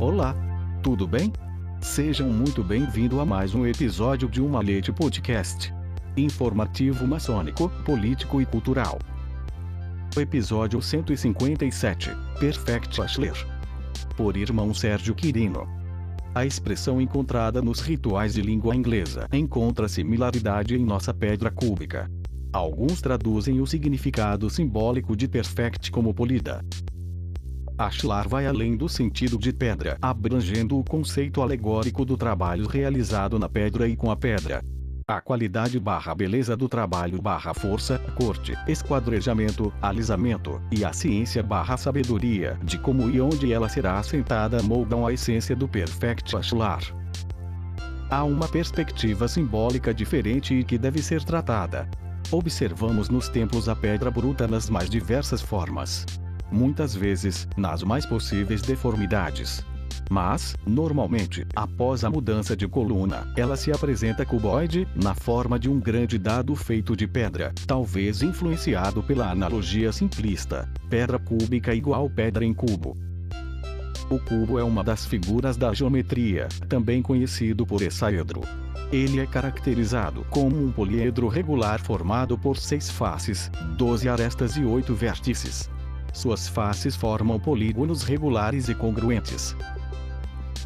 Olá! Tudo bem? Sejam muito bem-vindos a mais um episódio de Uma Leite Podcast. Informativo maçônico, político e cultural. Episódio 157. Perfect Ashler. Por irmão Sérgio Quirino. A expressão encontrada nos rituais de língua inglesa encontra similaridade em nossa pedra cúbica. Alguns traduzem o significado simbólico de perfect como polida. Ashlar vai além do sentido de pedra, abrangendo o conceito alegórico do trabalho realizado na pedra e com a pedra. A qualidade barra beleza do trabalho barra força, corte, esquadrejamento, alisamento, e a ciência barra sabedoria de como e onde ela será assentada moldam a essência do Perfect Ashlar. Há uma perspectiva simbólica diferente e que deve ser tratada. Observamos nos templos a pedra bruta nas mais diversas formas. Muitas vezes, nas mais possíveis deformidades. Mas, normalmente, após a mudança de coluna, ela se apresenta cuboide, na forma de um grande dado feito de pedra, talvez influenciado pela analogia simplista: pedra cúbica igual pedra em cubo. O cubo é uma das figuras da geometria, também conhecido por hexaedro. Ele é caracterizado como um poliedro regular formado por seis faces, 12 arestas e oito vértices. Suas faces formam polígonos regulares e congruentes.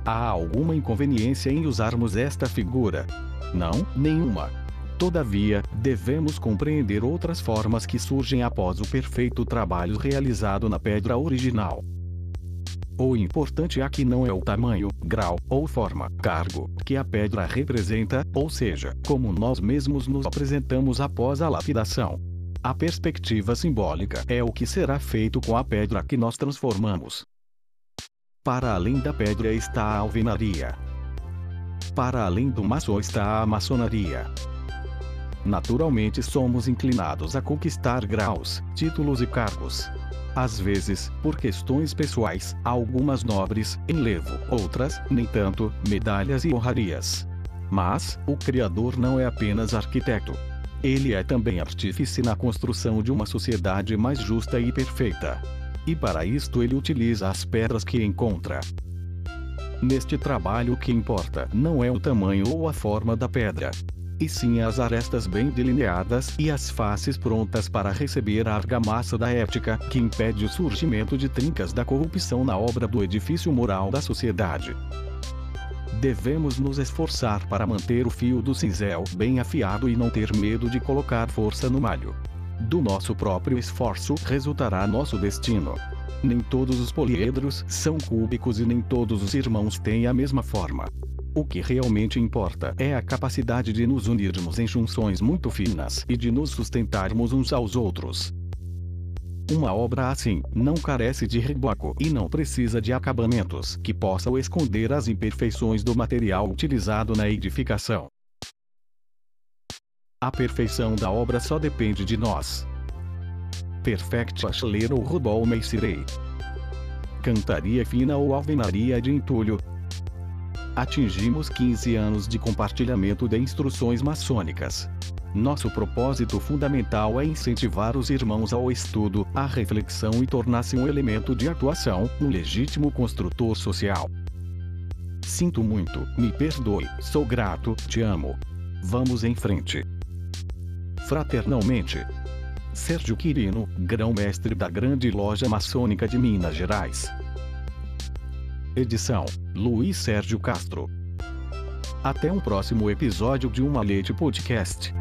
Há alguma inconveniência em usarmos esta figura? Não, nenhuma. Todavia, devemos compreender outras formas que surgem após o perfeito trabalho realizado na pedra original. O importante aqui não é o tamanho, grau ou forma, cargo, que a pedra representa, ou seja, como nós mesmos nos apresentamos após a lapidação. A perspectiva simbólica é o que será feito com a pedra que nós transformamos. Para além da pedra está a alvenaria. Para além do maçom está a maçonaria. Naturalmente somos inclinados a conquistar graus, títulos e cargos. Às vezes, por questões pessoais, algumas nobres, enlevo, outras, nem tanto, medalhas e honrarias. Mas, o Criador não é apenas arquiteto. Ele é também artífice na construção de uma sociedade mais justa e perfeita. E para isto ele utiliza as pedras que encontra. Neste trabalho o que importa não é o tamanho ou a forma da pedra, e sim as arestas bem delineadas e as faces prontas para receber a argamassa da ética, que impede o surgimento de trincas da corrupção na obra do edifício moral da sociedade. Devemos nos esforçar para manter o fio do cinzel bem afiado e não ter medo de colocar força no malho. Do nosso próprio esforço resultará nosso destino. Nem todos os poliedros são cúbicos e nem todos os irmãos têm a mesma forma. O que realmente importa é a capacidade de nos unirmos em junções muito finas e de nos sustentarmos uns aos outros. Uma obra assim não carece de reboco e não precisa de acabamentos que possam esconder as imperfeições do material utilizado na edificação. A perfeição da obra só depende de nós. Perfect Ashler ou Rubol Meisirei. Cantaria fina ou alvenaria de entulho, Atingimos 15 anos de compartilhamento de instruções maçônicas. Nosso propósito fundamental é incentivar os irmãos ao estudo, à reflexão e tornar-se um elemento de atuação, um legítimo construtor social. Sinto muito, me perdoe, sou grato, te amo. Vamos em frente. Fraternalmente. Sérgio Quirino, grão-mestre da Grande Loja Maçônica de Minas Gerais. Edição: Luiz Sérgio Castro. Até um próximo episódio de Uma Leite Podcast.